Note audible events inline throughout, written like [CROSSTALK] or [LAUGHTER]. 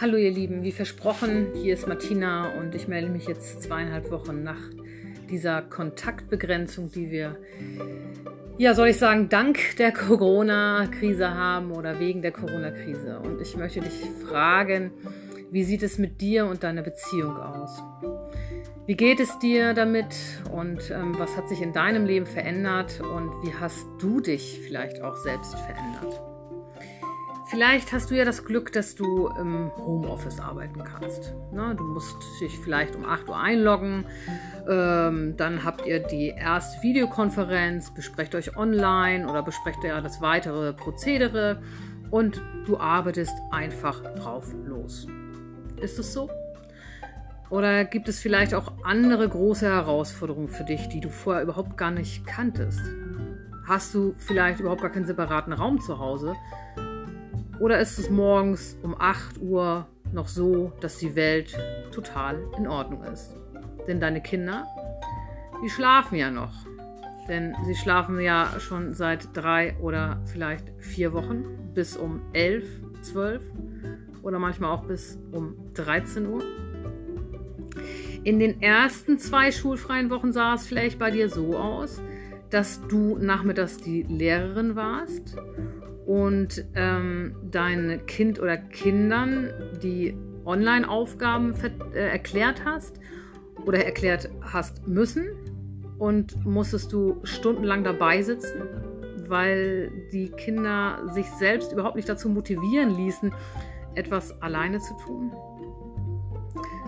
Hallo ihr Lieben, wie versprochen, hier ist Martina und ich melde mich jetzt zweieinhalb Wochen nach dieser Kontaktbegrenzung, die wir, ja, soll ich sagen, dank der Corona-Krise haben oder wegen der Corona-Krise. Und ich möchte dich fragen, wie sieht es mit dir und deiner Beziehung aus? Wie geht es dir damit und ähm, was hat sich in deinem Leben verändert und wie hast du dich vielleicht auch selbst verändert? Vielleicht hast du ja das Glück, dass du im Homeoffice arbeiten kannst. Ne? Du musst dich vielleicht um 8 Uhr einloggen. Ähm, dann habt ihr die erste Videokonferenz, besprecht euch online oder besprecht ja das weitere Prozedere und du arbeitest einfach drauf los. Ist es so? Oder gibt es vielleicht auch andere große Herausforderungen für dich, die du vorher überhaupt gar nicht kanntest? Hast du vielleicht überhaupt gar keinen separaten Raum zu Hause? Oder ist es morgens um 8 Uhr noch so, dass die Welt total in Ordnung ist? Denn deine Kinder, die schlafen ja noch. Denn sie schlafen ja schon seit drei oder vielleicht vier Wochen bis um 11, 12 oder manchmal auch bis um 13 Uhr. In den ersten zwei schulfreien Wochen sah es vielleicht bei dir so aus, dass du nachmittags die Lehrerin warst und ähm, dein Kind oder Kindern die Online-Aufgaben äh, erklärt hast oder erklärt hast müssen und musstest du stundenlang dabei sitzen, weil die Kinder sich selbst überhaupt nicht dazu motivieren ließen, etwas alleine zu tun.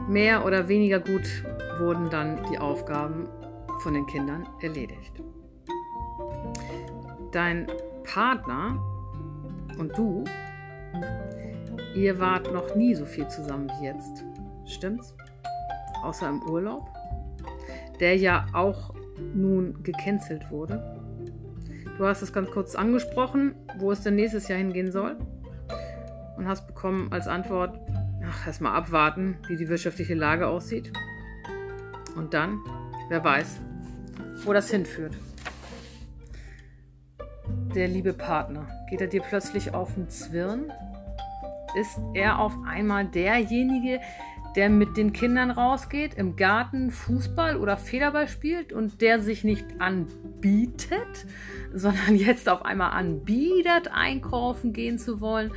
Mehr oder weniger gut wurden dann die Aufgaben von den Kindern erledigt. Dein Partner und du, ihr wart noch nie so viel zusammen wie jetzt. Stimmt's? Außer im Urlaub, der ja auch nun gecancelt wurde. Du hast es ganz kurz angesprochen, wo es denn nächstes Jahr hingehen soll. Und hast bekommen als Antwort, ach, erstmal abwarten, wie die wirtschaftliche Lage aussieht. Und dann, wer weiß, wo das hinführt der liebe Partner? Geht er dir plötzlich auf den Zwirn? Ist er auf einmal derjenige, der mit den Kindern rausgeht, im Garten Fußball oder Federball spielt und der sich nicht anbietet, [LAUGHS] sondern jetzt auf einmal anbietet, einkaufen gehen zu wollen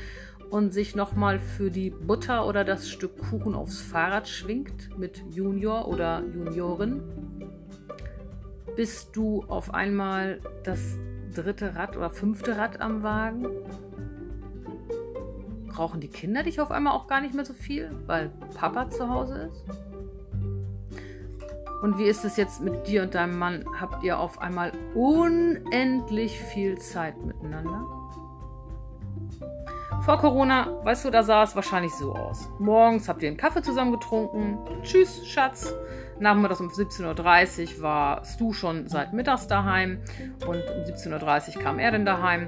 und sich nochmal für die Butter oder das Stück Kuchen aufs Fahrrad schwingt mit Junior oder Juniorin? Bist du auf einmal das dritte Rad oder fünfte Rad am Wagen? Brauchen die Kinder dich auf einmal auch gar nicht mehr so viel, weil Papa zu Hause ist? Und wie ist es jetzt mit dir und deinem Mann? Habt ihr auf einmal unendlich viel Zeit miteinander? Vor Corona, weißt du, da sah es wahrscheinlich so aus. Morgens habt ihr einen Kaffee zusammen getrunken. Tschüss, Schatz. Nachmittags um 17.30 Uhr warst du schon seit mittags daheim und um 17.30 Uhr kam er dann daheim.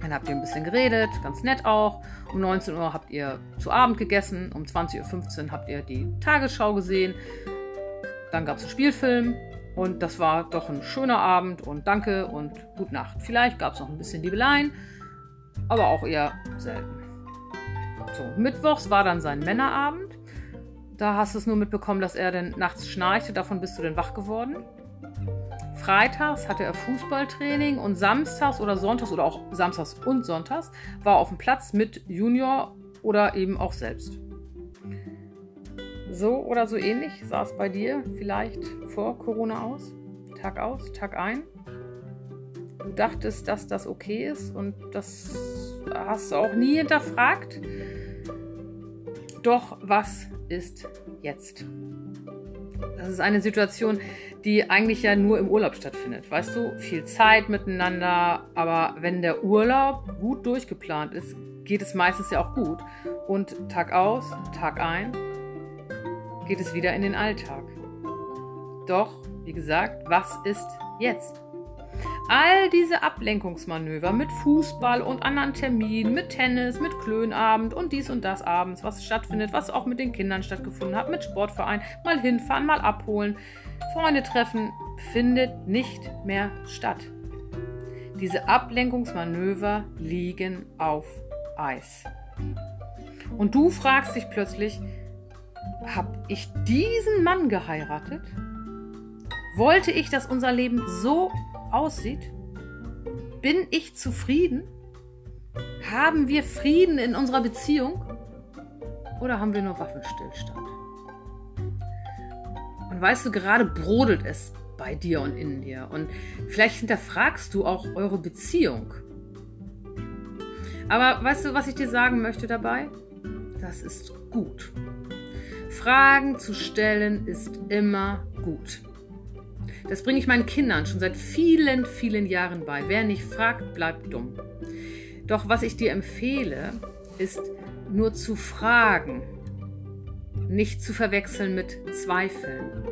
Dann habt ihr ein bisschen geredet, ganz nett auch. Um 19 Uhr habt ihr zu Abend gegessen. Um 20.15 Uhr habt ihr die Tagesschau gesehen. Dann gab es einen Spielfilm. Und das war doch ein schöner Abend und danke und gute Nacht. Vielleicht gab es noch ein bisschen Liebeleien, aber auch eher selten. So, mittwochs war dann sein Männerabend. Da hast du es nur mitbekommen, dass er dann nachts schnarchte. Davon bist du dann wach geworden. Freitags hatte er Fußballtraining und samstags oder sonntags oder auch samstags und sonntags war er auf dem Platz mit Junior oder eben auch selbst. So oder so ähnlich sah es bei dir vielleicht vor Corona aus? Tag aus, Tag ein? Du dachtest, dass das okay ist und das hast du auch nie hinterfragt? Doch was ist jetzt? Das ist eine Situation, die eigentlich ja nur im Urlaub stattfindet. Weißt du, viel Zeit miteinander, aber wenn der Urlaub gut durchgeplant ist, geht es meistens ja auch gut. Und Tag aus, Tag ein, geht es wieder in den Alltag. Doch, wie gesagt, was ist jetzt? All diese Ablenkungsmanöver mit Fußball und anderen Terminen, mit Tennis, mit Klönabend und dies und das abends, was stattfindet, was auch mit den Kindern stattgefunden hat, mit Sportverein, mal hinfahren, mal abholen, Freunde treffen, findet nicht mehr statt. Diese Ablenkungsmanöver liegen auf Eis. Und du fragst dich plötzlich, habe ich diesen Mann geheiratet? Wollte ich, dass unser Leben so aussieht? Bin ich zufrieden? Haben wir Frieden in unserer Beziehung? Oder haben wir nur Waffenstillstand? Und weißt du, gerade brodelt es bei dir und in dir. Und vielleicht hinterfragst du auch eure Beziehung. Aber weißt du, was ich dir sagen möchte dabei? Das ist gut. Fragen zu stellen ist immer gut. Das bringe ich meinen Kindern schon seit vielen, vielen Jahren bei. Wer nicht fragt, bleibt dumm. Doch was ich dir empfehle, ist nur zu fragen, nicht zu verwechseln mit Zweifeln.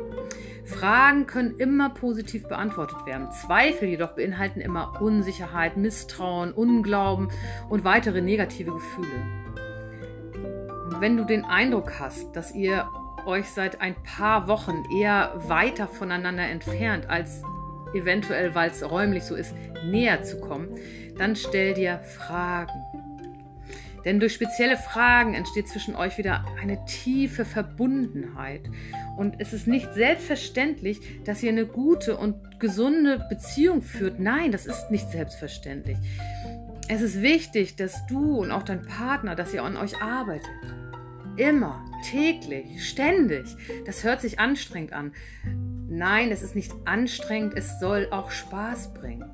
Fragen können immer positiv beantwortet werden. Zweifel jedoch beinhalten immer Unsicherheit, Misstrauen, Unglauben und weitere negative Gefühle. wenn du den Eindruck hast, dass ihr euch seit ein paar Wochen eher weiter voneinander entfernt, als eventuell, weil es räumlich so ist, näher zu kommen, dann stell dir Fragen. Denn durch spezielle Fragen entsteht zwischen euch wieder eine tiefe Verbundenheit. Und es ist nicht selbstverständlich, dass ihr eine gute und gesunde Beziehung führt. Nein, das ist nicht selbstverständlich. Es ist wichtig, dass du und auch dein Partner, dass ihr an euch arbeitet. Immer, täglich, ständig. Das hört sich anstrengend an. Nein, es ist nicht anstrengend, es soll auch Spaß bringen.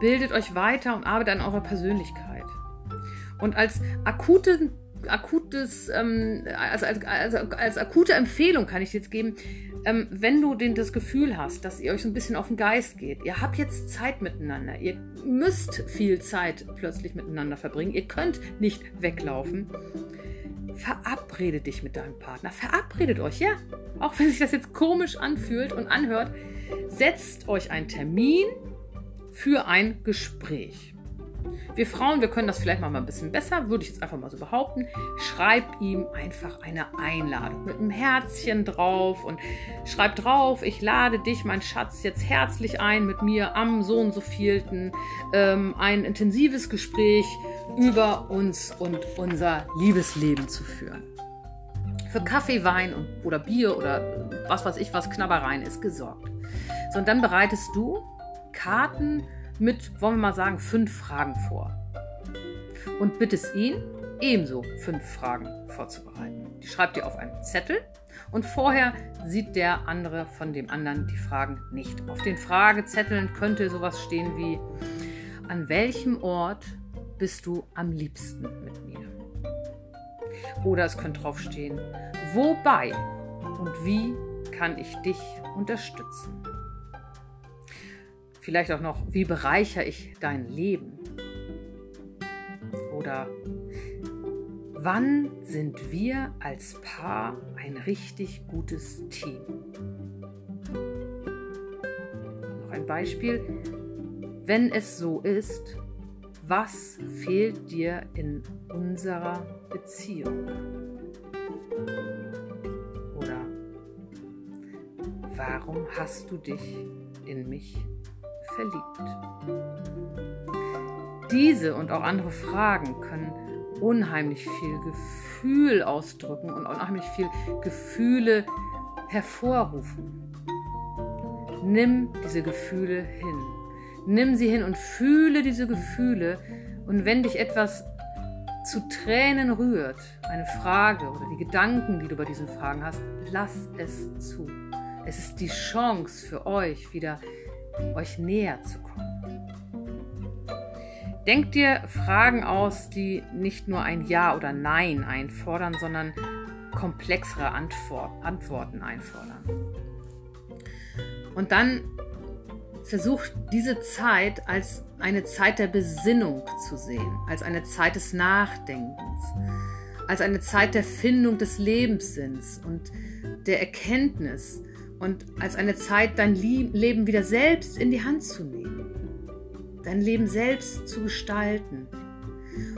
Bildet euch weiter und arbeitet an eurer Persönlichkeit. Und als akute, akutes, ähm, also als, als, als, akute Empfehlung kann ich jetzt geben, ähm, wenn du den, das Gefühl hast, dass ihr euch so ein bisschen auf den Geist geht, ihr habt jetzt Zeit miteinander, ihr müsst viel Zeit plötzlich miteinander verbringen, ihr könnt nicht weglaufen, verabrede dich mit deinem Partner. Verabredet euch, ja. Auch wenn sich das jetzt komisch anfühlt und anhört, setzt euch einen Termin für ein Gespräch. Wir Frauen, wir können das vielleicht mal ein bisschen besser, würde ich jetzt einfach mal so behaupten. Schreib ihm einfach eine Einladung mit einem Herzchen drauf und schreib drauf, ich lade dich, mein Schatz, jetzt herzlich ein, mit mir am so und so vielten ähm, ein intensives Gespräch über uns und unser Liebesleben zu führen. Für Kaffee, Wein und, oder Bier oder was weiß ich was, Knabbereien ist gesorgt. So, und dann bereitest du Karten mit, wollen wir mal sagen, fünf Fragen vor. Und bittest ihn, ebenso fünf Fragen vorzubereiten. Die schreibt ihr auf einen Zettel und vorher sieht der andere von dem anderen die Fragen nicht. Auf den Fragezetteln könnte sowas stehen wie, an welchem Ort bist du am liebsten mit mir? Oder es könnte draufstehen, wobei und wie kann ich dich unterstützen? Vielleicht auch noch, wie bereichere ich dein Leben? Oder wann sind wir als Paar ein richtig gutes Team? Noch ein Beispiel. Wenn es so ist, was fehlt dir in unserer Beziehung? Oder warum hast du dich in mich verliebt? Diese und auch andere Fragen können unheimlich viel Gefühl ausdrücken und unheimlich viel Gefühle hervorrufen. Nimm diese Gefühle hin. Nimm sie hin und fühle diese Gefühle. Und wenn dich etwas zu Tränen rührt, eine Frage oder die Gedanken, die du bei diesen Fragen hast, lass es zu. Es ist die Chance für euch, wieder euch näher zu kommen. Denkt dir Fragen aus, die nicht nur ein Ja oder Nein einfordern, sondern komplexere Antwort, Antworten einfordern. Und dann versucht diese Zeit als eine Zeit der Besinnung zu sehen, als eine Zeit des Nachdenkens, als eine Zeit der Findung des Lebenssinns und der Erkenntnis und als eine Zeit, dein Leben wieder selbst in die Hand zu nehmen, dein Leben selbst zu gestalten.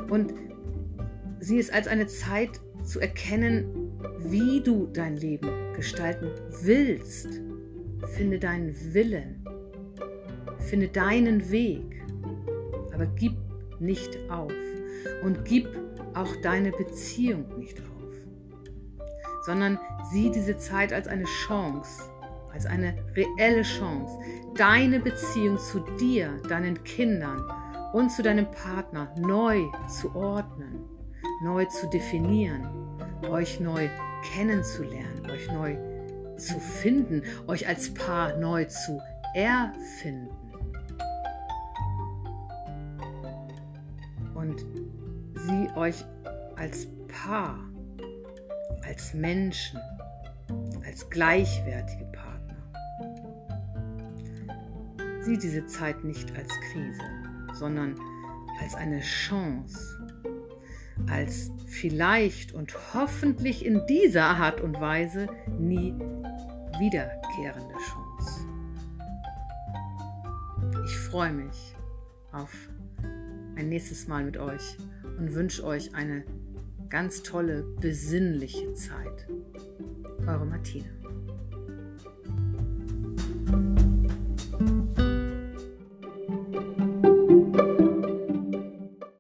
Und sie ist als eine Zeit zu erkennen, wie du dein Leben gestalten willst. Finde deinen Willen. Finde deinen Weg. Aber gib nicht auf. Und gib auch deine Beziehung nicht auf, sondern sieh diese Zeit als eine Chance, als eine reelle Chance, deine Beziehung zu dir, deinen Kindern und zu deinem Partner neu zu ordnen, neu zu definieren, euch neu kennenzulernen, euch neu zu finden, euch als Paar neu zu erfinden. Und sie euch als Paar, als Menschen, als gleichwertige Partner. Sieh diese Zeit nicht als Krise, sondern als eine Chance, als vielleicht und hoffentlich in dieser Art und Weise nie wiederkehrende Chance. Ich freue mich auf ein nächstes Mal mit euch und wünsche euch eine ganz tolle, besinnliche Zeit. Eure Martina.